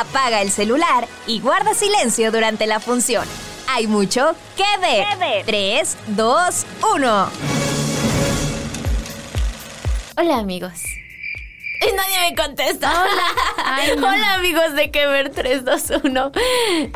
Apaga el celular y guarda silencio durante la función. Hay mucho que ver. 3, 2, 1. Hola amigos. Y nadie me contesta. Hola. Hola amigos de Que Ver 321.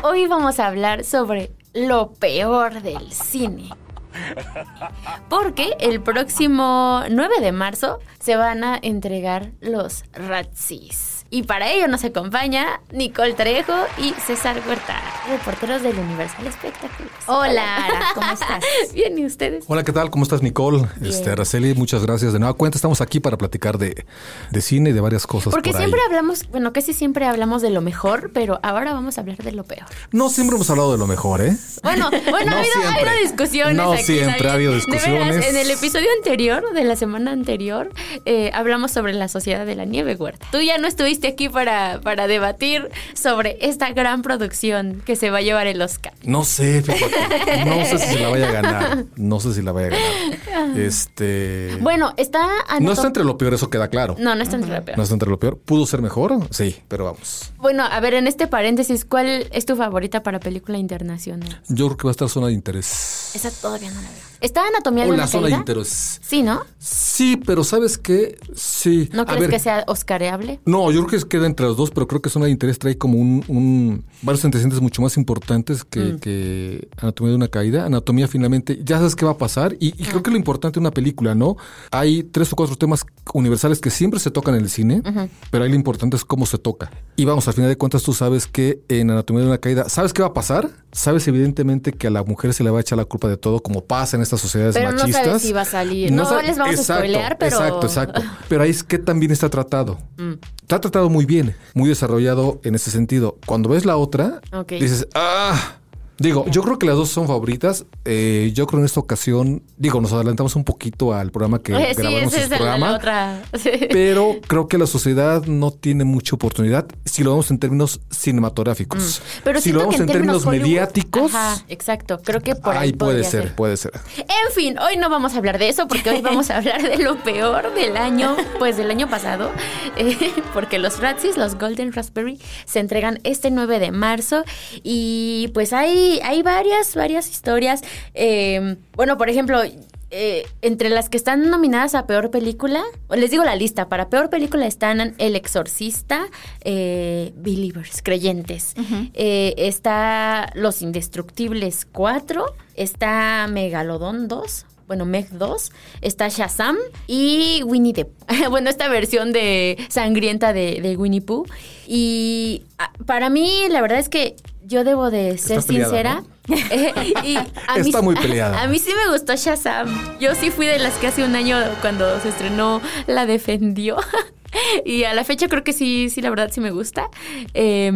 Hoy vamos a hablar sobre lo peor del cine. Porque el próximo 9 de marzo se van a entregar los Razzies. Y para ello nos acompaña Nicole Trejo y César Huerta, reporteros del Universal Espectáculos. Hola, Ara, ¿cómo estás? Bien, ¿y ustedes? Hola, ¿qué tal? ¿Cómo estás, Nicole? Este, Araceli, muchas gracias. De nueva cuenta, estamos aquí para platicar de, de cine y de varias cosas. Porque por siempre ahí. hablamos, bueno, casi siempre hablamos de lo mejor, pero ahora vamos a hablar de lo peor. No siempre hemos hablado de lo mejor, ¿eh? Bueno, bueno, No ha, habido, ha habido discusiones. No aquí, siempre ha habido De veras, discusiones. en el episodio anterior, de la semana anterior, eh, hablamos sobre la Sociedad de la Nieve, Huerta. Tú ya no estuviste aquí para, para debatir sobre esta gran producción que se va a llevar el Oscar. No sé, fíjate. No sé si se la vaya a ganar. No sé si la vaya a ganar. Este. Bueno, está... no está entre lo peor, eso queda claro. No, no está entre lo peor. No está entre lo peor. ¿Pudo ser mejor? Sí, pero vamos. Bueno, a ver, en este paréntesis, ¿cuál es tu favorita para película internacional? Yo creo que va a estar zona de interés. Esa todavía no la veo. ¿Está Anatomía de O una la zona de caída? interés. Sí, ¿no? Sí, pero ¿sabes qué? Sí. ¿No A crees ver, que sea oscareable? No, yo creo que queda entre los dos, pero creo que Zona de Interés trae como un, un- varios antecedentes mucho más importantes que, Mm. que Anatomía de una Caída. Anatomía finalmente, ya sabes qué va a pasar y, y creo que lo importante de una película, ¿no? Hay tres o cuatro temas universales que siempre se tocan en el cine, pero ahí lo importante es cómo se toca. Y vamos, al final de cuentas tú sabes que en Anatomía de una Caída, ¿sabes qué va a pasar? Sabes evidentemente que a la mujer se le va a echar la culpa de todo, como pasa en estas sociedades Pero no sabes machistas. si va a salir. No sa- les vamos a spoilear, pero- Exacto, exacto. Pero ahí es que también está tratado. Mm. Está tratado muy bien, muy desarrollado en ese sentido. Cuando ves la otra, dices, ah. Digo, yo creo que las dos son favoritas. Eh, yo creo en esta ocasión, digo, nos adelantamos un poquito al programa que Oye, sí, grabamos es la, programa. la otra. Sí. Pero creo que la sociedad no tiene mucha oportunidad si lo vemos en términos cinematográficos. Mm. Pero si lo vemos que en, términos mediáticos, Ajá, exacto. Creo que por ahí, ahí puede ser, puede ser. En fin, hoy no vamos a hablar de eso porque hoy vamos a hablar de lo peor del año, pues del año pasado, eh, porque los Razzies, los Golden Raspberry, se entregan este 9 de marzo y pues hay, hay varias, varias historias. Eh, bueno, por ejemplo... eh, entre las que están nominadas a peor película, les digo la lista, para peor película están El Exorcista, eh, Believers, Creyentes, eh, está Los Indestructibles 4, está Megalodón 2, bueno, Meg 2, está Shazam y Winnie the Pooh. bueno, esta versión de sangrienta de, de Winnie Pooh. Y ah, para mí, la verdad es que yo debo de ser peleada, sincera. Y a mí Está sí- muy peleada. A mí sí me gustó Shazam. Yo sí fui de las que hace un año cuando se estrenó la defendió. y a la fecha creo que sí, sí, la verdad sí me gusta. Eh,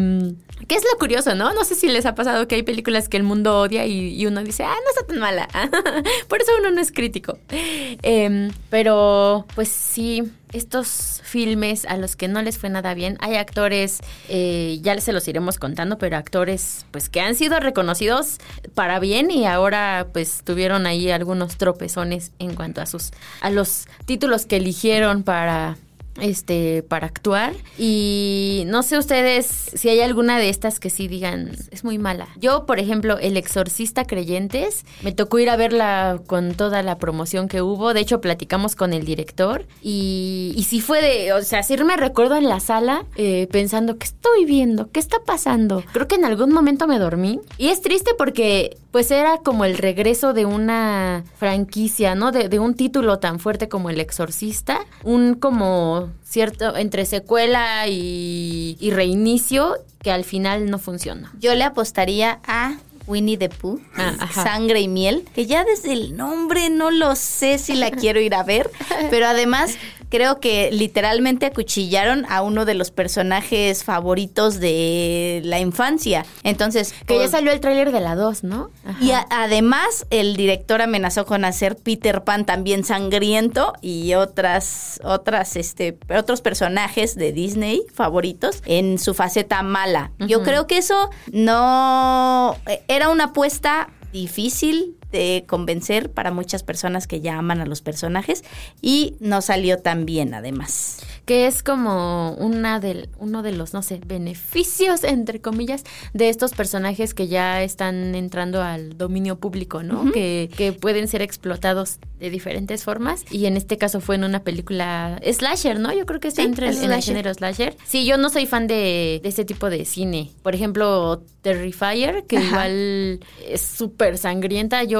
¿Qué es lo curioso, no? No sé si les ha pasado que hay películas que el mundo odia y, y uno dice, ah, no está tan mala. Por eso uno no es crítico. Eh, pero, pues sí, estos filmes a los que no les fue nada bien, hay actores, eh, ya se los iremos contando, pero actores pues que han sido reconocidos para bien y ahora pues tuvieron ahí algunos tropezones en cuanto a sus a los títulos que eligieron para este para actuar y no sé ustedes si hay alguna de estas que sí digan es muy mala. Yo, por ejemplo, El Exorcista Creyentes, me tocó ir a verla con toda la promoción que hubo, de hecho platicamos con el director y, y sí fue de, o sea, sí me recuerdo en la sala eh, pensando, ¿qué estoy viendo? ¿Qué está pasando? Creo que en algún momento me dormí y es triste porque pues era como el regreso de una franquicia, ¿no? De, de un título tan fuerte como El Exorcista, un como cierto entre secuela y, y reinicio que al final no funcionó. Yo le apostaría a Winnie the Pooh, Ah. Sangre y Miel, que ya desde el nombre no lo sé si la quiero ir a ver, pero además creo que literalmente acuchillaron a uno de los personajes favoritos de la infancia. Entonces, Que ya salió el tráiler de la 2, ¿no? Ajá. y a- además el director amenazó con hacer Peter Pan también sangriento y otras otras este otros personajes de Disney favoritos en su faceta mala. Yo creo que eso no eh, era una apuesta difícil de convencer para muchas personas que ya aman a los personajes y no salió tan bien además. que es como una del, uno de los, no sé, beneficios, entre comillas, de estos personajes que ya están entrando al dominio público, ¿no? que, que pueden ser explotados de diferentes formas. Y en este caso fue en una película slasher, ¿no? Yo creo que está Sí, entre el, en el género slasher. Sí, yo no soy fan de, de ese tipo de cine. Por ejemplo, Terrifier, que Ajá. igual es súper sangrienta. Yo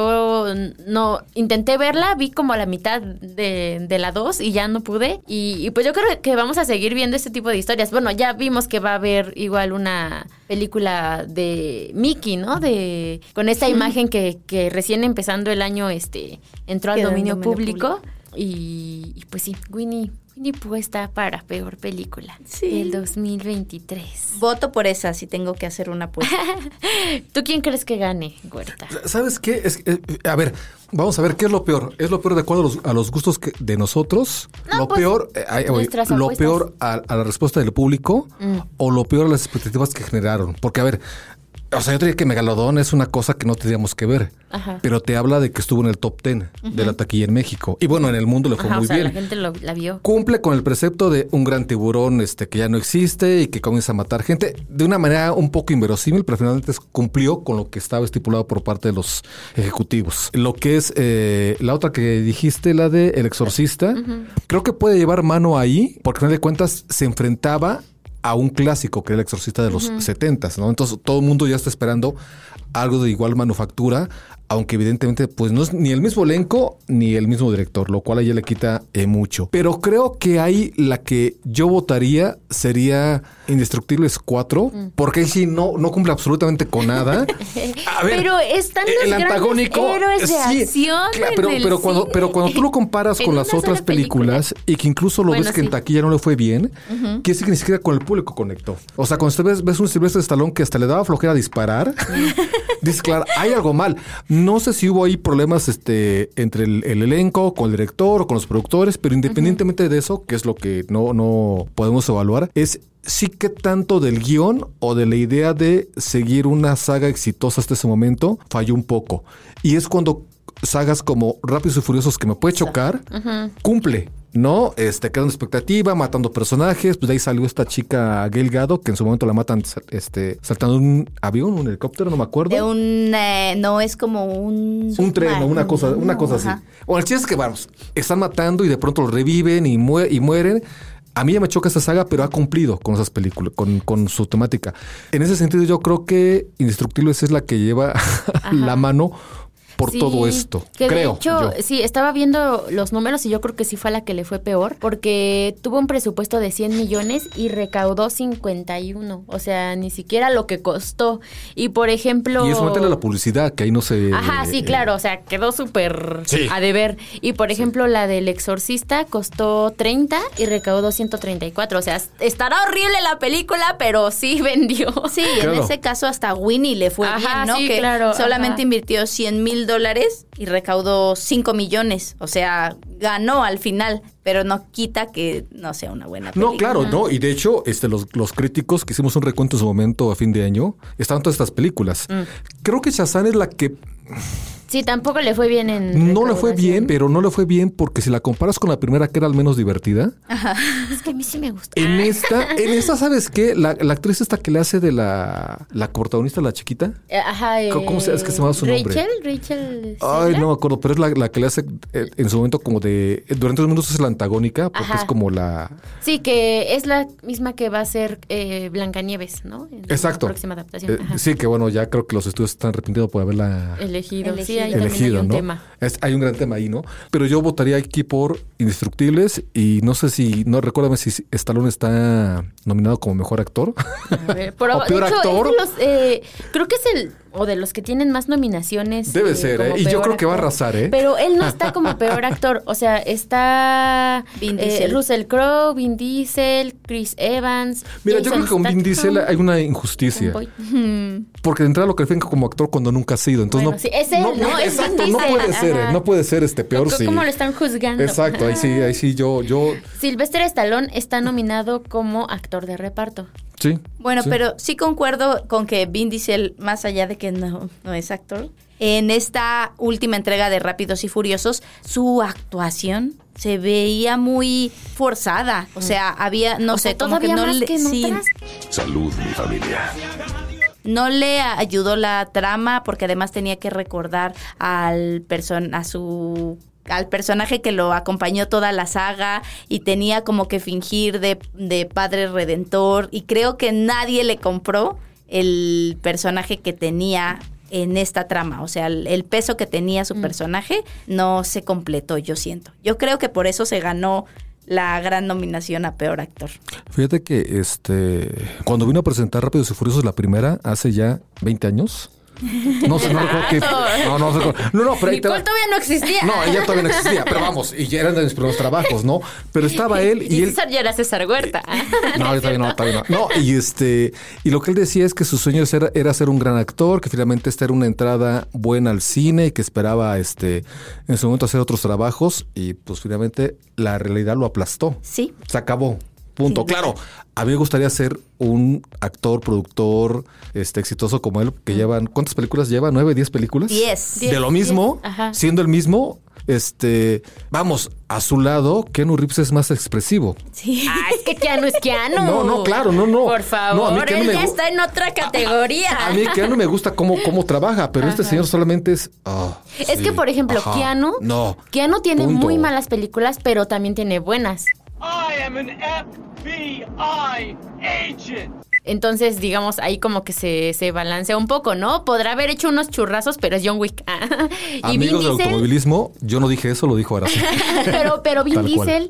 no intenté verla, vi como a la mitad de, de la 2 y ya no pude. Y, y pues yo creo que vamos a seguir viendo este tipo de historias. Bueno, ya vimos que va a haber igual una película de Mickey, ¿no? De con esta imagen que, que recién empezando el año este entró al dominio, dominio público. Y, y pues sí, Winnie, Winnie Pooh está para peor película Sí. del 2023. Voto por esa si tengo que hacer una apuesta. ¿Tú quién crees que gane, Huerta? ¿Sabes qué? Es, eh, a ver, vamos a ver, ¿qué es lo peor? ¿Es lo peor de acuerdo a los, a los gustos que- de nosotros? No, ¿Lo pues, peor, eh, ay, oye, nuestras lo peor a, a la respuesta del público o lo peor a las expectativas que generaron? Porque, a ver, o sea, yo diría que Megalodón es una cosa que no tendríamos que ver, Ajá. pero te habla de que estuvo en el top 10 de la taquilla en México. Y bueno, en el mundo le fue Ajá, muy o sea, bien. la gente lo- la vio. Cumple con el precepto de un gran tiburón este, que ya no existe y que comienza a matar gente de una manera un poco inverosímil, pero finalmente cumplió con lo que estaba estipulado por parte de los ejecutivos. Lo que es eh, la otra que dijiste, la de El Exorcista, creo que puede llevar mano ahí, porque al final de cuentas se enfrentaba a un clásico que era el exorcista de los setentas, ¿no? Entonces todo el mundo ya está esperando algo de igual manufactura, aunque evidentemente pues no es ni el mismo elenco ni el mismo director, lo cual a ella le quita eh, mucho. Pero creo que ahí la que yo votaría sería Indestructibles 4, porque ahí sí no, no cumple absolutamente con nada. A ver, Pero están los el antagónico héroes de sí, acción claro, pero, cuando pero cuando tú lo comparas con las otras películas y que incluso lo Bueno, ves que en taquilla no le fue bien, quiere decir que ni siquiera con el público conectó. O sea, cuando usted ves, ves un Silvestre Stallone que hasta le daba flojera disparar, dices, claro, hay algo mal. No sé si hubo ahí problemas este, entre el, el elenco, con el director o con los productores, pero independientemente de eso, que es lo que no, no podemos evaluar, es sí que tanto del guion o de la idea de seguir una saga exitosa hasta ese momento falló un poco. Y es cuando sagas como Rápidos y Furiosos que me puede chocar, cumple. No, este, una expectativa, matando personajes. Pues de ahí salió esta chica Gail Gado, que en su momento la matan este, saltando un avión, un helicóptero, no me acuerdo. De un eh, no es como un Un tren o una cosa, una cosa así. Ajá. Bueno, el chiste es que vamos, están matando y de pronto los reviven y, mue- y mueren. A mí ya me choca esta saga, pero ha cumplido con esas películas, con, con su temática. En ese sentido, yo creo que Indestructibles es la que lleva la mano por Sí, todo esto. Que creo. de hecho, yo. sí, estaba viendo los números y yo creo que sí fue la que le fue peor, porque tuvo un presupuesto de 100 millones y recaudó 51. O sea, ni siquiera lo que costó. Y por ejemplo. Y eso métele la publicidad, que ahí no se. Ajá, sí, eh, claro, o sea, quedó súper Sí. a deber. Y por ejemplo, la del exorcista costó 30 y recaudó 134. O sea, estará horrible la película, pero sí vendió. Sí, Claro. en ese caso hasta Winnie le fue Ajá, bien, ¿no? sí, que claro, solamente ajá. invirtió 100 mil dólares y recaudó 5 millones. O sea, ganó al final, pero no quita que no sea una buena película. No, claro, no. Y de hecho, este, los, los críticos que hicimos un recuento en su momento a fin de año, estaban todas estas películas. Mm. Creo que Shazam es la que Sí, tampoco le fue bien en. no le fue bien, pero no le fue bien porque si la comparas con la primera, que era al menos divertida, Es que a mí sí me gusta. en esta, en esta, ¿sabes qué? La, la actriz esta que le hace de la, la protagonista, la chiquita. Eh, Ajá, eh, ¿Cómo se- es que se llama su nombre? Rachel, Rachel. Ay, no me acuerdo, pero es la, la que le hace eh, en su momento como de... Durante los minutos es la antagónica, porque Ajá. es como la... Sí, que es la misma que va a ser eh, Blancanieves, ¿no? En Exacto. La próxima adaptación. Eh, Ajá. sí, que bueno, ya creo que los estudios están arrepintidos por haberla Elegido. Sí, ahí hay un ¿no? tema. Es- hay un gran tema ahí, ¿no? Pero yo votaría aquí por Indestructibles y no sé si, no recuérdame si Stallone está nominado como mejor actor. A ver, por- o peor hecho, actor. los, eh, creo que es el o de los que tienen más nominaciones. Debe ser, como ¿eh? Y yo creo que va a actor. arrasar, ¿eh? Pero él no está como peor actor. O sea, está Vin eh. Russell Crowe, Vin Diesel, Chris Evans. Mira, yo creo que con Vin Diesel hay una injusticia. Porque de entrada lo califican como actor cuando nunca ha sido. Entonces Bueno, no, sí, es él, ¿no? Es Vin exacto, no Diesel, puede ser, ajá. no puede ser este peor ¿Cómo- sí. ¿Cómo lo están juzgando? Exacto, ahí sí, ahí sí yo, yo, Sylvester Stallone está nominado como actor de reparto. Sí. Bueno, sí. pero sí concuerdo con que Vin Diesel, más allá de que no, no es actor, en esta última entrega de Rápidos y Furiosos, su actuación se veía muy forzada. O sea, había, no O sé, sea, como que todavía no más le, que en sí, otras. Salud, mi familia. no le ayudó la trama porque además tenía que recordar al person a su al personaje que lo acompañó toda la saga y tenía como que fingir de, de padre redentor y creo que nadie le compró el personaje que tenía en esta trama, o sea, el, el peso que tenía su personaje no se completó, yo siento. Yo creo que por eso se ganó la gran nominación a peor actor. Fíjate que este cuando vino a presentar Rápidos y Furiosos la primera hace ya 20 años. No sé, no recuerdo qué. No, no, no, no, no, pero ahí. Nicole todavía no existía. No, ella todavía no existía, pero vamos, y ya eran de mis primeros trabajos, ¿no? Pero estaba él y Y él. César ya era César Huerta. No, todavía no, todavía no. No, y este, y lo que él decía es que su sueño era, era ser un gran actor, que finalmente esta era una entrada buena al cine y que esperaba este en su momento hacer otros trabajos, y pues finalmente la realidad lo aplastó. Sí. Se acabó. Punto. Claro, a mí me gustaría ser un actor, productor, este, exitoso como él, que llevan, ¿cuántas películas lleva? ¿Nueve, diez películas? Diez. De lo mismo, diez, siendo el mismo, este, vamos, a su lado, Keanu Reeves es más expresivo. Sí. Ah, es que Keanu es Keanu. No, no, claro, no, no. Por No, favor, a mí Keanu él me ya está en otra categoría. A mí Keanu me gusta cómo, cómo trabaja, pero este señor solamente es... ah, Es sí, que, por ejemplo, ajá, Keanu, No. Keanu tiene punto. muy malas películas, pero también tiene buenas. I am an FBI agent. Entonces, digamos, ahí como que se, se balancea un poco, ¿no? Podrá haber hecho unos churrazos, pero es John Wick. y Amigos Diesel- automovilismo, yo no dije eso, lo dijo Araceli. pero, pero Vin Tal cual. Diesel,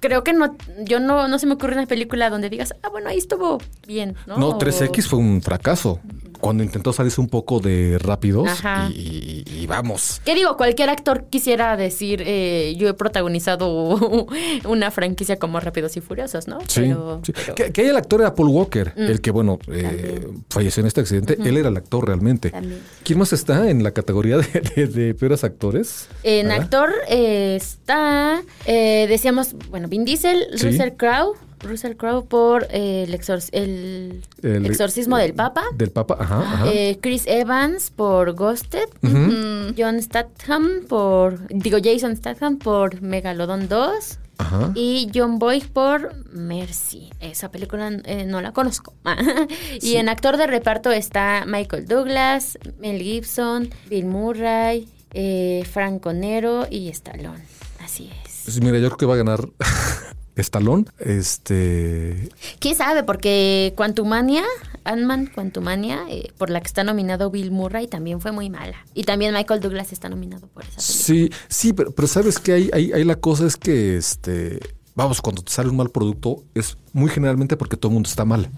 creo que no, yo no, no se me ocurre una película donde digas, ah, bueno, ahí estuvo bien, ¿no? No, 3X fue un fracaso. Cuando intentó salirse un poco de rápidos y, vamos. ¿Qué digo? Cualquier actor quisiera decir, eh, yo he protagonizado una franquicia como Rápidos y Furiosos, ¿no? Sí, Pero- sí. pero- Mm. Que, que el actor era Paul Walker, el que, bueno, eh, falleció en este accidente. Él era el actor realmente. También. ¿Quién más está en la categoría de, de- de peores actores? En ¿Verdad? actor eh, está, eh, decíamos, bueno, Vin Diesel, Sí. Russell Crowe, Russell Crowe por eh, el, exor- el El- exorcismo del Papa. Del Papa, ajá, ajá. Eh, Chris Evans por Ghosted, Mm, John Statham por, digo Jason Statham por Megalodon 2 ajá. y John Boyd por Mercy. Esa película eh, no la conozco. y en actor de reparto está Michael Douglas, Mel Gibson, Bill Murray, eh, Franco Nero y Stallone. Así es. Pues mira, yo creo que va a ganar Stallone. Este. ¿Quién sabe? Porque Quantumania, Ant-Man Quantumania, eh, por la que está nominado Bill Murray, también fue muy mala. Y también Michael Douglas está nominado por esa película. Sí, sí, pero, pero sabes que hay, hay, hay la cosa es que este. Vamos, cuando te sale un mal producto, es muy generalmente porque todo el mundo está mal.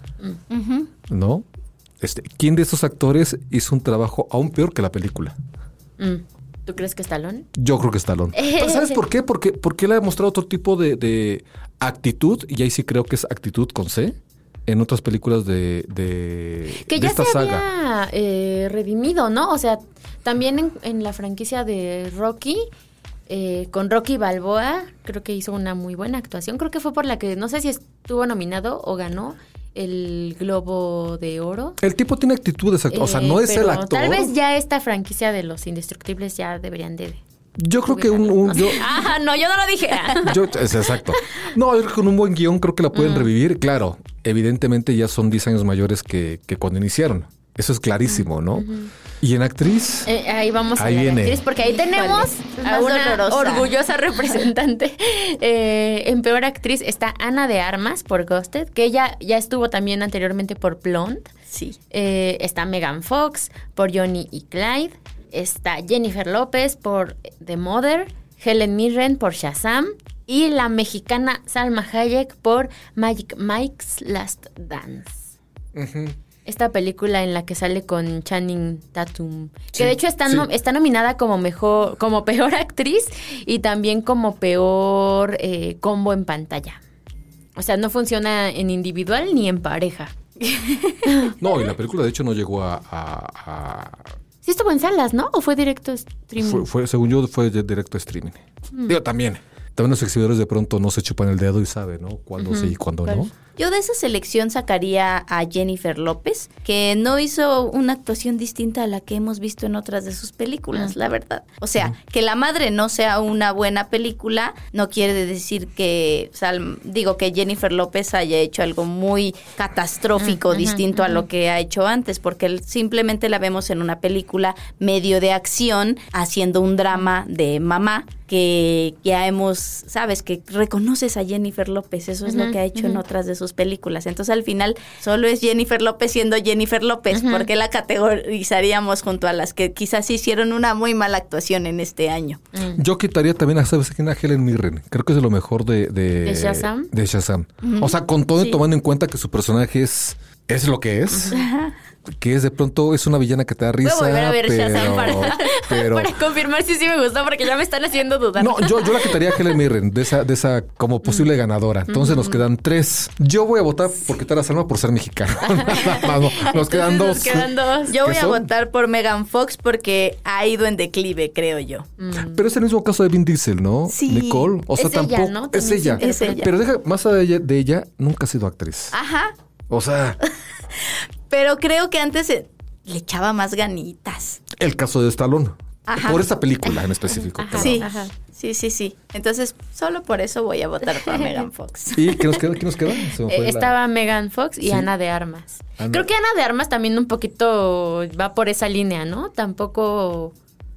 ¿No? Este, ¿quién de estos actores hizo un trabajo aún peor que la película? Mm. ¿Tú crees que Stallone? Yo creo que Stallone. Pero ¿Sabes por qué? Porque, porque él ha demostrado otro tipo de, de actitud, y ahí sí creo que es actitud con C, en otras películas de, de, Que de ya esta se saga. había eh, redimido, ¿no? O sea, también en, en la franquicia de Rocky, eh, con Rocky Balboa, creo que hizo una muy buena actuación. Creo que fue por la que, no sé si estuvo nominado o ganó el Globo de Oro. El tipo tiene actitudes, act- o sea, Eh, no es el pero actor. Tal vez ya esta franquicia de los indestructibles ya deberían de... Yo creo que un, un- yo, Ajá, no, yo no lo dije. yo- es exacto. No, yo creo que con un buen guion creo que la Mm. pueden revivir. Claro, evidentemente ya son 10 años mayores que, que cuando iniciaron. Eso es clarísimo, ¿no? Y en actriz, Eh, ahí vamos Ahí a la viene. actriz, porque ahí tenemos a una dolorosa. orgullosa representante. Eh, en peor actriz está Ana de Armas por Ghosted, que ella ya estuvo también anteriormente por Blonde. Sí. Eh, está Megan Fox por Johnny y Clyde. Está Jennifer López por The Mother. Helen Mirren por Shazam. Y la mexicana Salma Hayek por Magic Mike's Last Dance. Esta película en la que sale con Channing Tatum. Que de hecho está, sí. nom- está nominada como mejor, como peor actriz y también como peor eh, combo en pantalla. O sea, no funciona en individual ni en pareja. No, y la película de hecho no llegó a... a- a- Sí estuvo en salas, ¿no? ¿O fue directo streaming? fue, fue- según yo, fue directo streaming. Mm. Digo, también. También los exhibidores de pronto no se chupan el dedo y saben, ¿no? Cuándo sí y cuándo no. Yo de esa selección sacaría a Jennifer López, que no hizo una actuación distinta a la que hemos visto en otras de sus películas, la verdad. O sea, que La Madre no sea una buena película no quiere decir que, Sal- digo, que Jennifer López haya hecho algo muy catastrófico, distinto a lo que ha hecho antes, porque simplemente la vemos en una película medio de acción, haciendo un drama de mamá que ya hemos, sabes, que reconoces a Jennifer López, eso es lo que ha hecho en otras de sus películas. Entonces al final solo es Jennifer López siendo Jennifer López, porque la categorizaríamos junto a las que quizás hicieron una muy mala actuación en este año. Yo quitaría también a, ¿sabes quién? A Helen Mirren. Creo que es de lo mejor de... ¿De, ¿De Shazam? de Shazam. O sea, con todo y Sí. tomando en cuenta que su personaje es... Es lo que es. Que es de pronto, es una villana que te da risa. Voy a volver a ver pero, Shazam para, pero- para confirmar si sí me gustó, porque ya me están haciendo dudar. No, yo, yo la quitaría a Helen Mirren de esa, de esa como posible ganadora. Entonces nos quedan tres. Yo voy a votar por quitar a Salma por ser mexicano. No. Nos quedan dos. Nos quedan dos. Yo voy ¿Qué a votar por Megan Fox porque ha ido en declive, creo yo. Pero es el mismo caso de Vin Diesel, ¿no? Sí. Nicole. O sea, Es ella, tampoco. ¿no? Es ella. Es ella. Pero deja, más allá de ella, nunca ha sido actriz. Ajá. O sea, Pero creo que antes le echaba más ganitas. el caso de Stallone. Ajá. Por esta película en específico. Sí, Ajá. sí, sí, sí. Entonces, solo por eso voy a votar por Megan Fox. ¿Y qué nos queda? ¿Qué nos queda? Eh, la- estaba Megan Fox y Sí. Ana de Armas. Ana- Creo que Ana de Armas también un poquito va por esa línea, ¿no? Tampoco...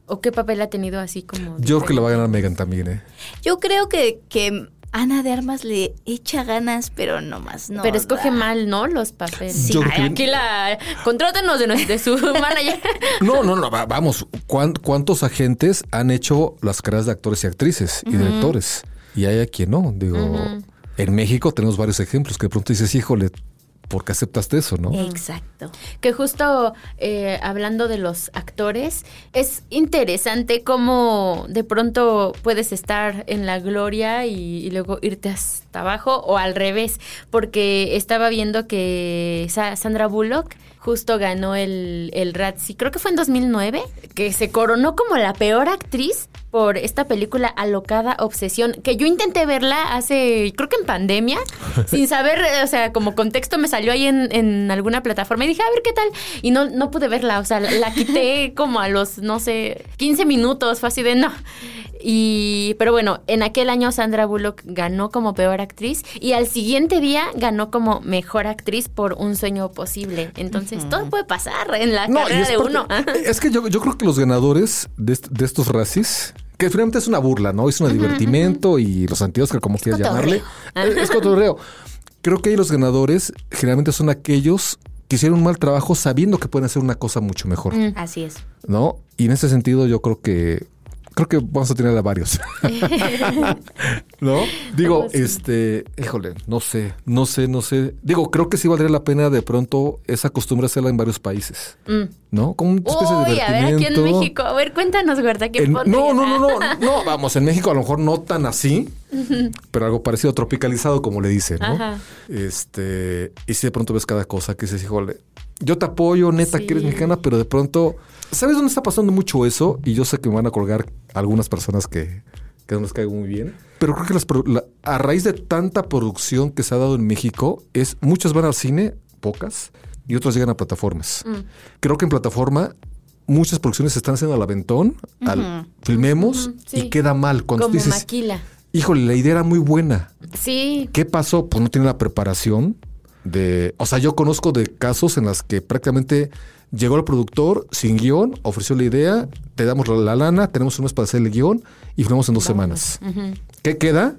¿O qué papel ha tenido así como... Yo creo que le va a ganar Megan también, ¿eh? Yo creo que, que Ana de Armas le echa ganas, pero no más, no. Pero escoge da. mal, ¿no? Los papeles. Sí. Ay, que- aquí la... Contrátenos de, de su manager. No, no, no, va- vamos. ¿cuán- ¿Cuántos agentes han hecho las carreras de actores y actrices y directores? Y hay a quien no. Digo, en México tenemos varios ejemplos que de pronto dices, híjole, ¿por qué aceptaste eso, no? Exacto. Que justo eh, hablando de los actores, es interesante cómo de pronto puedes estar en la gloria y, y luego irte hasta abajo o al revés, porque estaba viendo que Sa- Sandra Bullock justo ganó el, el Razzie, creo que fue en 2009, que se coronó como la peor actriz por esta película Alocada Obsesión, que yo intenté verla hace, creo que en pandemia, sin saber, eh, o sea, como contexto me salió ahí en, en alguna plataforma y dije, a ver qué tal, y no, no pude verla, o sea, la, la quité como a los, no sé, 15 minutos, fue así de no. Y, pero bueno, en aquel año Sandra Bullock ganó como peor actriz y al siguiente día ganó como mejor actriz por Un sueño posible. Entonces, todo puede pasar en la No, carrera de porque- uno. es que yo, yo creo que los ganadores de, de estos racis, que finalmente es una burla, ¿no? Es un divertimento y los antiguos que como quieras llamarle, es, es cotorreo. Creo que ahí los ganadores generalmente son aquellos que hicieron un mal trabajo sabiendo que pueden hacer una cosa mucho mejor, Así es. ¿no? Y en ese sentido yo creo que creo que vamos a tener a varios. ¿No? Digo, este, híjole, no sé, no sé, no sé. Digo, creo que sí valdría la pena de pronto esa costumbre hacerla en varios países. ¿No? Como una especie de a ver, aquí en. México. A ver, cuéntanos, Huerta, ¿qué En- no, no, no, no, no, vamos, en México a lo mejor no tan así, pero algo parecido, tropicalizado, como le dicen, ¿no? Ajá. Este, y si de pronto ves cada cosa que dices, híjole, yo te apoyo, neta, que eres mexicana, pero de pronto, ¿sabes dónde está pasando mucho eso? Y yo sé que me van a colgar algunas personas que, que no les caigo muy bien. Pero creo que las, la- a raíz de tanta producción que se ha dado en México, es muchas van al cine, pocas, y otras llegan a plataformas. Mm. Creo que en plataforma muchas producciones se están haciendo al aventón, al filmemos sí. y queda mal. Cuando Como dices, maquila. híjole, la idea era muy buena. Sí. ¿Qué pasó? Pues no tiene la preparación de... O sea, yo conozco de casos en las que prácticamente llegó el productor sin guion, ofreció la idea, te damos la, la lana, tenemos un mes para hacer el guion y filmamos en dos semanas. ¿Qué queda?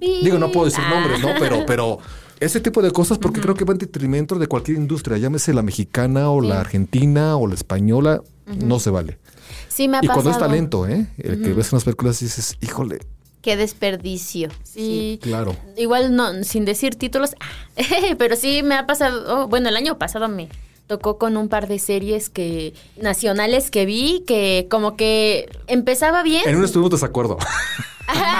Digo, no puedo decir nombres, ¿no? Pero, pero ese tipo de cosas, porque creo que va en detrimento de cualquier industria, llámese la mexicana o la argentina o la española, no se vale. Sí, me ha Y pasado. cuando es talento, ¿eh? El que ves unas películas y dices, híjole, Qué desperdicio. Sí. Claro. Igual no, sin decir títulos, pero sí me ha pasado, oh, bueno, el año pasado me tocó con un par de series que nacionales que vi que como que empezaba bien. En un estuvimos desacuerdo.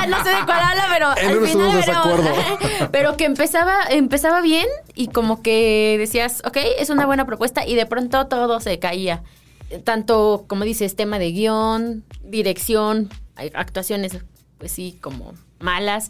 No sé de cuál habla, pero En al uno final, estuvimos de pero, pero que empezaba empezaba bien y como que decías, ok, es una buena propuesta y de pronto todo se caía. Tanto, como dices, tema de guion, dirección, actuaciones, pues sí, como malas,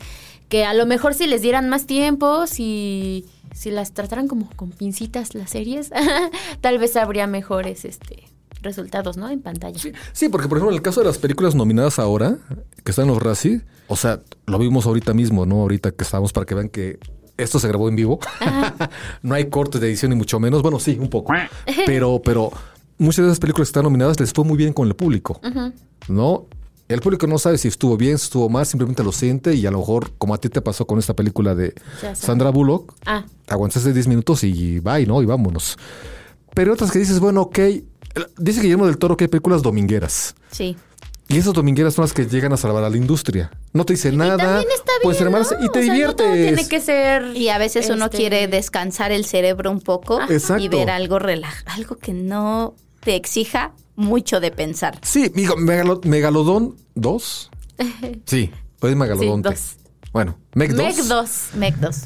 que a lo mejor si les dieran más tiempo, si, si las trataran como con pincitas las series, tal vez habría mejores este resultados, ¿no? En pantalla. Sí, porque por ejemplo en el caso de las películas nominadas ahora, que están en los Razzie, o sea, lo vimos ahorita mismo, ¿no? Ahorita que estábamos para que vean que esto se grabó en vivo. no hay cortes de edición ni mucho menos. Bueno, sí, un poco. Pero, pero muchas de esas películas que están nominadas les fue muy bien con el público. ¿No? El público no sabe si estuvo bien, si estuvo mal, simplemente lo siente y a lo mejor, como a ti te pasó con esta película de. Sandra Bullock, Ah, aguantaste 10 minutos y bye, ¿no? Y vámonos. Pero otras que dices, bueno, ok. Dice Guillermo del Toro que hay películas domingueras. Sí. Y esas domingueras son las que llegan a salvar a la industria. No te dice nada. también está bien, puedes hermanarse ¿no? y te O sea, no diviertes. todo tiene que ser... Y a veces uno este, quiere descansar el cerebro un poco y ver algo relaj algo que no te exija mucho de pensar. Sí, digo, Megalo- Megalodón 2. Sí, o es Megalodonte. dos. Bueno, Meg 2. Meg 2. Mec 2.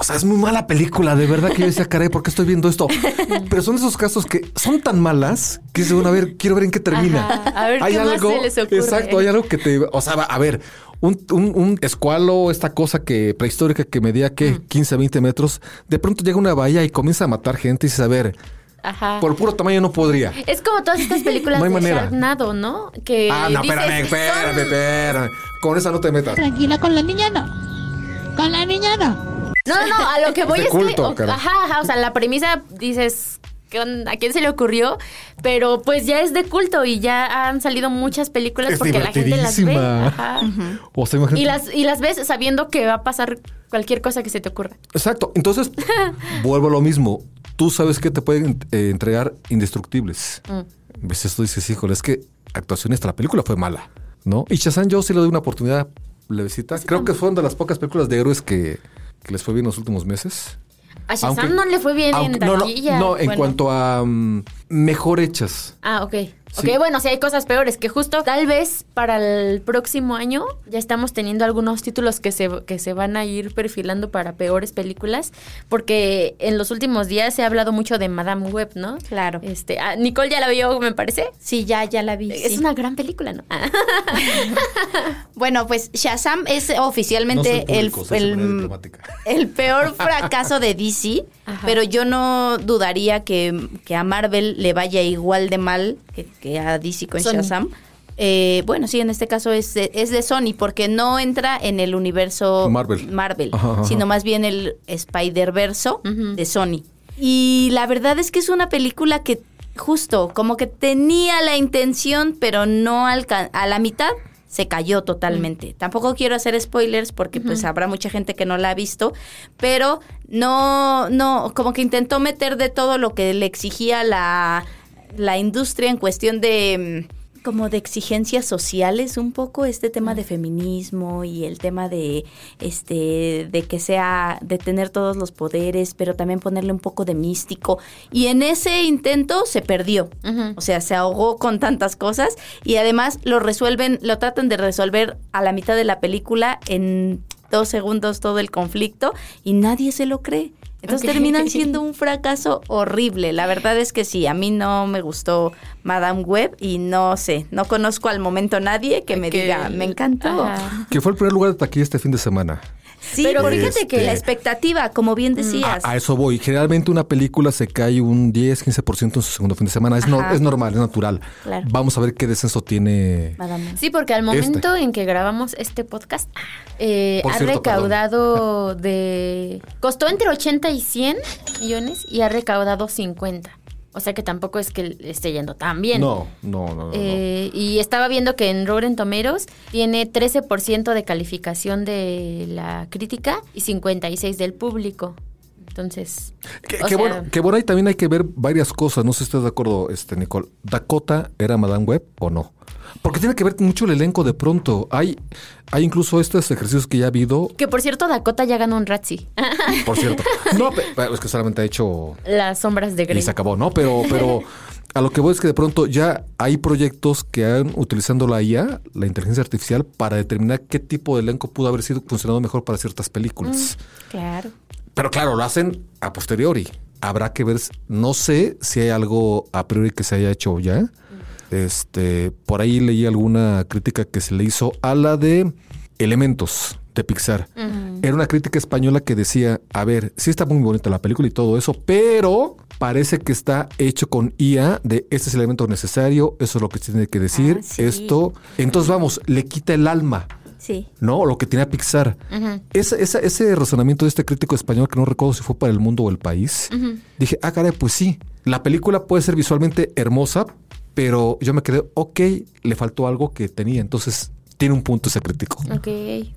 O sea, es muy mala película, de verdad que yo decía, caray, ¿por qué estoy viendo esto? Pero son esos casos que son tan malas que dices, bueno, a ver, quiero ver en qué termina. Ajá, a ver qué más se les ocurre. Exacto, hay algo que te. O sea, a ver, un, un, un escualo, esta cosa que prehistórica que medía, ¿qué? 15, 20 metros. De pronto llega una bahía y comienza a matar gente y dices, a ver, Ajá. por puro tamaño no podría. Es como todas estas películas No hay de manera. Sharknado, ¿no? Que Ah, no, dices, espérame, espérame, espérame. Con esa no te metas. Tranquila, con la niña no. Con la niña no. No, no, a lo que voy De es culto, que... o- cara. Ajá, ajá, o sea, la premisa dices... ¿A quién se le ocurrió? Pero pues ya es de culto y ya han salido muchas películas Es porque la gente las ve. Ajá. O sea, imagínate. Y las, y las ves sabiendo que va a pasar cualquier cosa que se te ocurra. Exacto. Entonces, vuelvo a lo mismo. Tú sabes que te pueden eh, entregar indestructibles. Mm. Ves esto y dices, híjole, es que actuación esta la película fue mala, ¿no? Y Shazam yo sí le doy una oportunidad levecita. Creo que fueron de las pocas películas de héroes que, que les fue bien los últimos meses. A Shazam Aunque- no le fue bien aunque- en no, no, taquilla. no, en cuanto a mm, mejor hechas. Ah, ok. Sí. Ok, bueno, sí hay cosas peores, que justo tal vez para el próximo año ya estamos teniendo algunos títulos que se, que se van a ir perfilando para peores películas, porque en los últimos días se ha hablado mucho de Madame Web, ¿no? Claro. Este, ah, Nicole ya la vio, me parece. Sí, ya, ya la vi. Es sí. una gran película, ¿no? Ah. Bueno, pues Shazam es oficialmente el, el, el peor fracaso de DC, Ajá. pero yo no dudaría que, que a Marvel le vaya igual de mal que, que a DC con Sony. Shazam. Eh, bueno, sí, en este caso es de, es de Sony, porque no entra en el universo Marvel. Ajá, ajá. sino más bien el Spider-Verso de Sony. Y la verdad es que es una película que justo como que tenía la intención, pero no a la mitad se cayó totalmente. Tampoco quiero hacer spoilers porque pues habrá mucha gente que no la ha visto, pero no, no, como que intentó meter de todo lo que le exigía la, la industria en cuestión de mm, como de exigencias sociales un poco este tema de feminismo y el tema de este de que sea de tener todos los poderes pero también ponerle un poco de místico. Y en ese intento se perdió. O sea se ahogó con tantas cosas y además lo resuelven lo tratan de resolver a la mitad de la película en dos segundos todo el conflicto y nadie se lo cree entonces terminan siendo un fracaso horrible. La verdad es que sí, a mí no me gustó Madame Web y no sé, no conozco al momento nadie que me Que- diga, me encantó. Ajá. Que fue el primer lugar de taquilla este fin de semana. Sí, Pero fíjate que- la expectativa, como bien decías. A, a eso voy. Generalmente una película se cae un 10, 15% en su segundo fin de semana. Es, no- es normal, es natural. Claro. Vamos a ver qué descenso tiene. Madame. Sí, porque al momento en que grabamos este podcast, eh, Por ha cierto, recaudado de... Costó entre 80 y 100 millones y ha recaudado 50. O sea que tampoco es que esté yendo tan bien. No, no, no, no. no. Eh, y estaba viendo que en Rotten Tomeros tiene 13% de calificación de la crítica y 56% del público. Entonces, Que, o que sea, bueno, que bueno, ahí también hay que ver varias cosas. No sé si estás de acuerdo, este, Nicole. ¿Dakota era Madame Web o no? Porque tiene que ver mucho el elenco de pronto. Hay, hay incluso estos ejercicios que ya ha habido, Que por cierto, Dakota ya ganó un Razzie. por cierto. No, pe- pe- es que solamente ha hecho Las sombras de y Grey. se acabó, ¿no? Pero, pero a lo que voy es que de pronto ya hay proyectos que han utilizando la IA, la inteligencia artificial, para determinar qué tipo de elenco pudo haber sido funcionado mejor para ciertas películas. Claro. Pero claro, lo hacen a posteriori. Habrá que ver, no sé si hay algo a priori que se haya hecho ya. Este, por ahí leí alguna crítica que se le hizo a la de Elementos de Pixar. Era una crítica española que decía, a ver, sí está muy bonita la película y todo eso, pero parece que está hecho con IA de este es el elemento necesario, eso es lo que tiene que decir, Ah, sí. esto. Entonces vamos, le quita el alma. Sí. ¿no? Lo que tenía Pixar. Esa- esa- ese razonamiento de este crítico español, que no recuerdo si fue para el mundo o el país, dije, ah, caray, pues sí, la película puede ser visualmente hermosa, pero yo me quedé, ok, le faltó algo que tenía. Entonces, tiene un punto ese crítico. Ok.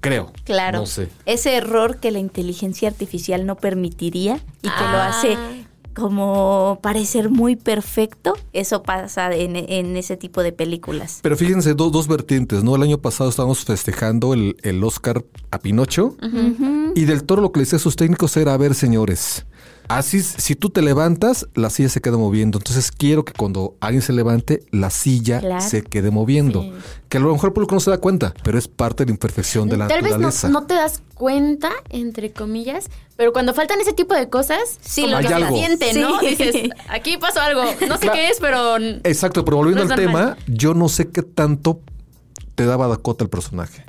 Creo. Claro. No sé. Ese error que la inteligencia artificial no permitiría y que lo Ah. hace como parecer muy perfecto, eso pasa en, en ese tipo de películas. Pero fíjense, do- dos vertientes, ¿no? El año pasado estábamos festejando el, el Oscar a Pinocho y del toro lo que le decía a sus técnicos era, a ver, señores, así si tú te levantas, la silla se queda moviendo. Entonces quiero que cuando alguien se levante, la silla Claro. se quede moviendo. Que a lo mejor el público no se da cuenta, pero es parte de la imperfección de la Tal vez no, no te das cuenta, entre comillas, pero cuando faltan ese tipo de cosas, Sí, lo que se algo. siente, ¿no? Sí. Dices, aquí pasó algo, no sé Claro. qué es, pero... Exacto, pero volviendo No al tema, yo no sé qué tanto te daba Dakota el personaje.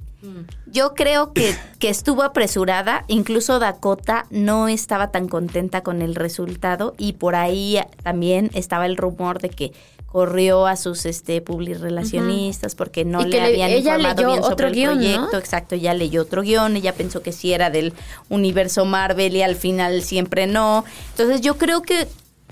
Yo creo que, que estuvo apresurada, incluso Dakota no estaba tan contenta con el resultado y por ahí también estaba el rumor de que corrió a sus este publirelacionistas porque no Y le habían ella informado leyó bien sobre otro el guion, ¿no? proyecto. Exacto, ya leyó otro guion, ella pensó que sí era del universo Marvel y al final siempre no. Entonces yo creo que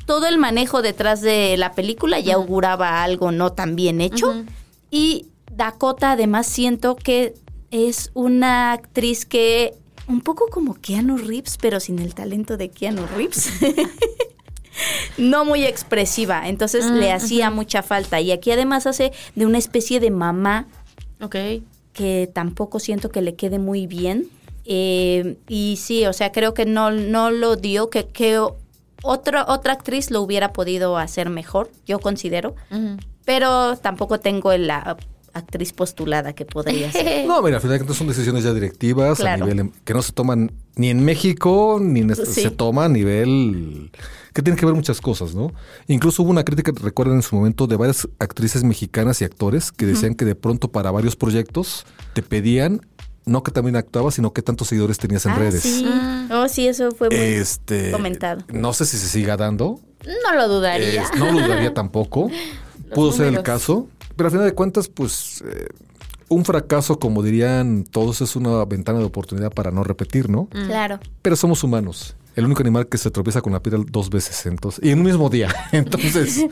todo el manejo detrás de la película ya auguraba algo no tan bien hecho. Y Dakota además siento que es una actriz que un poco como Keanu Reeves, pero sin el talento de Keanu Reeves. no muy expresiva, entonces le hacía mucha falta. Y aquí además hace de una especie de mamá Ok. que tampoco siento que le quede muy bien. Eh, y sí, o sea, creo que no, no lo dio, que, que otra, otra actriz lo hubiera podido hacer mejor, yo considero. Pero tampoco tengo la actriz postulada que podría ser. No, mira, al final de cuentas son decisiones ya directivas Claro. a nivel em- que no se toman ni en México ni en este- Sí. se toma a nivel que tiene que ver muchas cosas, ¿no? Incluso hubo una crítica, recuerden en su momento, de varias actrices mexicanas y actores que decían que de pronto para varios proyectos te pedían no que también actuabas, sino que tantos seguidores tenías en Ah, redes. sí. Oh, sí, eso fue muy Este comentado. No sé si se siga dando. No lo dudaría. No lo dudaría tampoco. Pudo ser el caso. Pero al final de cuentas, pues, eh, un fracaso, como dirían todos, es una ventana de oportunidad para no repetir, ¿no? Claro. Pero somos humanos. El único animal que se tropieza con la piedra dos veces entonces, y en un mismo día. Entonces,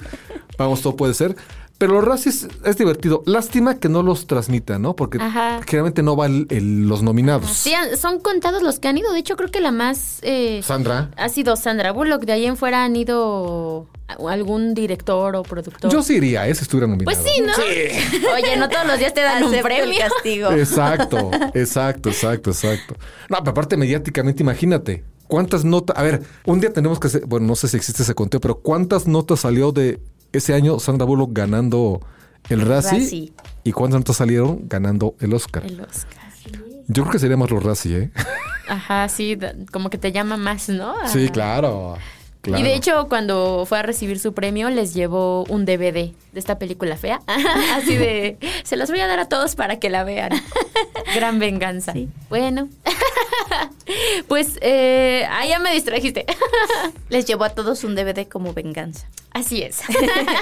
vamos, todo puede ser. Pero los racis es divertido. Lástima que no los transmitan, ¿no? Porque Ajá. generalmente no van los nominados. Sí, han- son contados los que han ido. De hecho, creo que la más... eh, Sandra. ha sido Sandra Bullock. De ahí en fuera han ido algún director o productor. Yo sí iría, ¿eh? Si estuviera nominado. Pues sí, ¿no? Oye, no todos los días te dan un Acepto el premio. castigo. Exacto, exacto, exacto, exacto. No, pero aparte mediáticamente, imagínate. ¿Cuántas notas? A ver, un día tenemos que hacer, bueno, no sé si existe ese conteo, pero ¿cuántas notas salió de ese año Sandra Bullock ganando el Razzie? Razzie. ¿Y cuántas notas salieron ganando el Oscar? El Oscar. Yo creo que sería más los Razzie, ¿eh? Ajá, sí, como que te llama más, ¿no? Sí, claro. claro. Y de hecho, cuando fue a recibir su premio, les llevó un DVD de esta película fea. Así de, se los voy a dar a todos para que la vean. Gran venganza. Bueno. pues, eh, ah, ya me distrajiste. Les llevó a todos un DVD como venganza. Así es.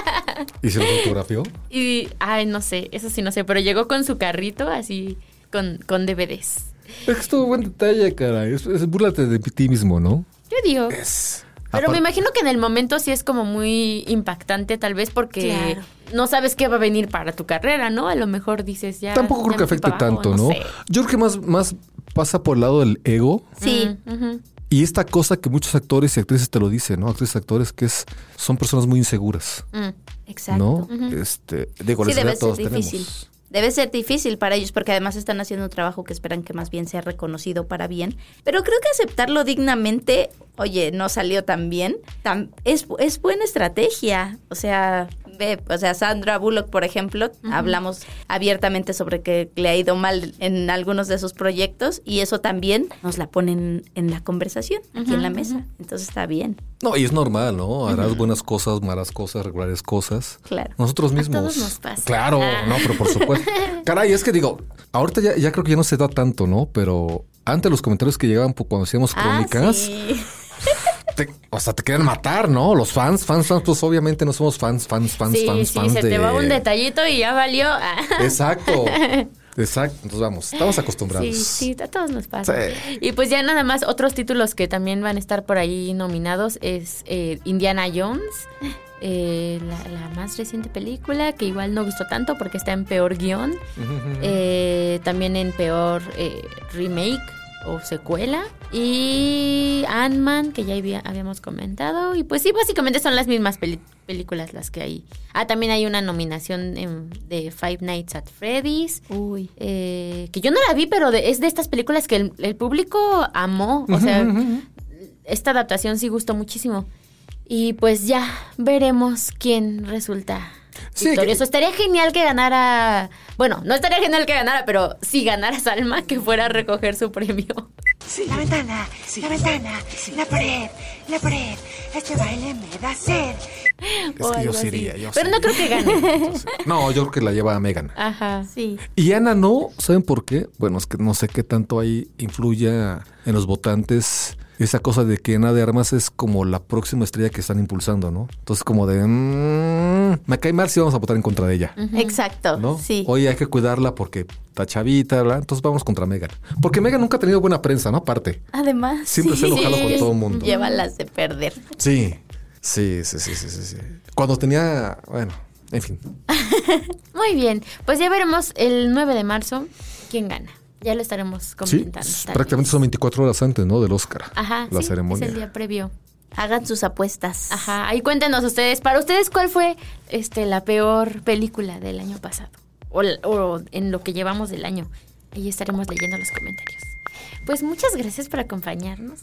¿Y se lo fotografió? y, ay, no sé, eso sí no sé, pero llegó con su carrito así, con, con DVDs. Es que estuvo buen detalle, cara. Es, es búrlate de ti mismo, ¿no? Yo digo. Es. Pero me imagino que en el momento sí es como muy impactante, tal vez porque Claro. no sabes qué va a venir para tu carrera, ¿no? A lo mejor dices ya. Tampoco ya creo que afecte abajo, tanto, ¿no? sé. Yo creo que más, más pasa por el lado del ego Sí. Ujú. Y esta cosa que muchos actores y actrices te lo dicen, ¿no? Actrices y actores que es, son personas muy inseguras, Mm, Exacto. ¿no? Este, digo, Sí, debe ser todos difícil. tenemos. Debe ser difícil para ellos porque además están haciendo un trabajo que esperan que más bien sea reconocido para bien. Pero creo que aceptarlo dignamente, oye, no salió tan bien, tam- es, es buena estrategia. O sea, ve, o sea, Sandra Bullock, por ejemplo, hablamos abiertamente sobre que le ha ido mal en algunos de sus proyectos y eso también nos la ponen en la conversación aquí en la mesa. Entonces está bien, No, y es normal, ¿no? Harás buenas cosas, malas cosas, regulares cosas. claro. Nosotros mismos. todos nos pasa. Claro, Ah. no, pero por supuesto. Caray, es que digo, ahorita ya, ya creo que ya no se da tanto, ¿no? Pero antes los comentarios que llegaban cuando hacíamos Ah, crónicas, sí. Te- o sea, te querían matar, ¿no? Los fans, fans, fans, pues obviamente no somos fans, fans, fans, sí, fans, sí, fans se de... te va un detallito y ya valió. Exacto. Exacto. Entonces vamos, estamos acostumbrados. Sí, sí, a todos nos pasa. Sí. Y pues ya nada más, otros títulos que también van a estar por ahí nominados es eh, Indiana Jones, eh, la, la más reciente película, que igual no gustó tanto porque está en peor guion, eh, también en peor remake o secuela, y Ant-Man, que ya había- habíamos comentado, y pues sí, básicamente son las mismas películas las que hay. Ah, también hay una nominación en- de Five Nights at Freddy's. Uy. Eh, que yo no la vi, pero de- es de estas películas que el, el público amó. O sea, esta adaptación sí gustó muchísimo. Y pues ya veremos quién resulta Sí, victorioso. que- Estaría genial que ganara. Bueno, no estaría genial que ganara, pero si ganara Salma, que fuera a recoger su premio. La ventana, la ventana, la pared, la pared. Este baile me da sed. Es o que yo sí así. iría, yo Pero no creo que gane. No, yo creo que la lleva Megan. Ajá. Sí. Y Ana no, ¿saben por qué? Bueno, es que no sé qué tanto ahí influya en los votantes esa cosa de que Ana de Armas es como la próxima estrella que están impulsando, ¿no? Entonces como de, mm, me cae mal si vamos a votar en contra de ella, Exacto. ¿no? Sí. Oye, hay que cuidarla porque está chavita, ¿verdad? Entonces vamos contra Megan. Porque Megan nunca ha tenido buena prensa, ¿no? Aparte. Además, Siempre sí. se enojado con todo el mundo. Lleva las de perder. Sí, sí, sí, sí, sí, sí, sí. Cuando tenía, bueno, en fin. Muy bien. Pues ya veremos el 9 de marzo quién gana. Ya lo estaremos Sí, comentando. s- tal prácticamente son 24 horas antes, ¿no? Del Oscar. Ajá, La sí, ceremonia. es el día previo. Hagan sus apuestas. Ajá, ahí cuéntenos ustedes, para ustedes, ¿cuál fue este la peor película del año pasado? O, en lo que llevamos del año. Ahí estaremos leyendo los comentarios. Pues muchas gracias por acompañarnos.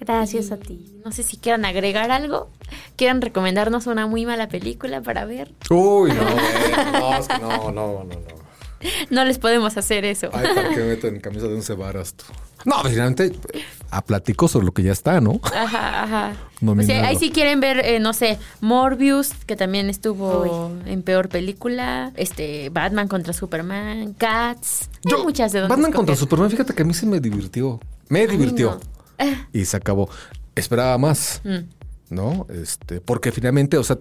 Gracias Y a ti. No sé si quieran agregar algo, quieran recomendarnos una muy mala película para ver. Uy, no, no, no, no, no, no. Les podemos hacer eso. Ay, ¿para qué me meten en camisa de once varas tú? No, finalmente, a platico sobre lo que ya está, ¿no? Ajá, ajá. O sea, ahí sí quieren ver, eh, no sé, Morbius, que también estuvo en peor película, este, Batman contra Superman, Cats, hay muchas de donde Batman contra. Superman, fíjate que a mí se me divirtió. Me divirtió. no. Y se acabó. Esperaba más, Mm. ¿no? Este, porque finalmente, o sea,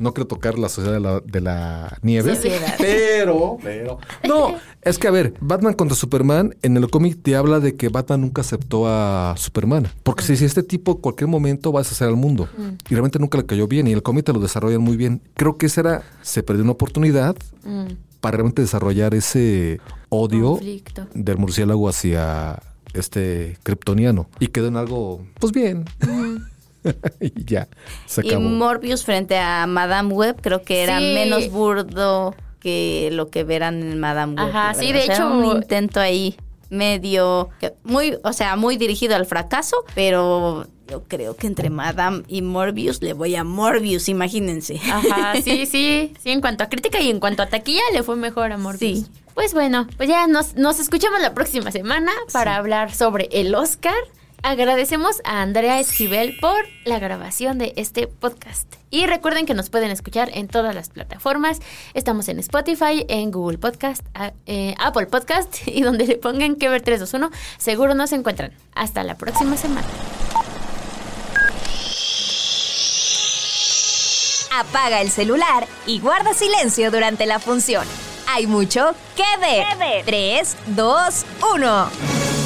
no quiero tocar la sociedad de la, de la nieve. Sociedad. Pero, pero. No, es que a ver, Batman contra Superman, en el cómic te habla de que Batman nunca aceptó a Superman. Porque si, si este tipo en cualquier momento va a hacer al mundo. Y realmente nunca le cayó bien. Y el cómic te lo desarrollan muy bien. Creo que esa era, se perdió una oportunidad Mm, para realmente desarrollar ese odio conflicto. del murciélago hacia este kryptoniano. Y quedó en algo, pues bien. y ya, se Y acabó. Morbius frente a Madame Web creo que era Sí. menos burdo que lo que verán en Madame Web. Ajá, sí, de O sea, hecho- un intento ahí medio muy, o sea, muy dirigido al fracaso, pero yo creo que entre Madame y Morbius le voy a Morbius, imagínense. Ajá, sí, sí. Sí, en cuanto a crítica y en cuanto a taquilla, le fue mejor a Morbius. Sí. Pues bueno, pues ya nos, nos escuchamos la próxima semana para hablar sobre el Oscar. Agradecemos a Andrea Esquivel por la grabación de este podcast. Y recuerden que nos pueden escuchar en todas las plataformas. Estamos en Spotify, en Google Podcast, a- eh, Apple Podcast y donde le pongan que ver 321, seguro nos encuentran. Hasta la próxima semana. Apaga el celular y guarda silencio durante la función. Hay mucho que ver. 3, 2, 1.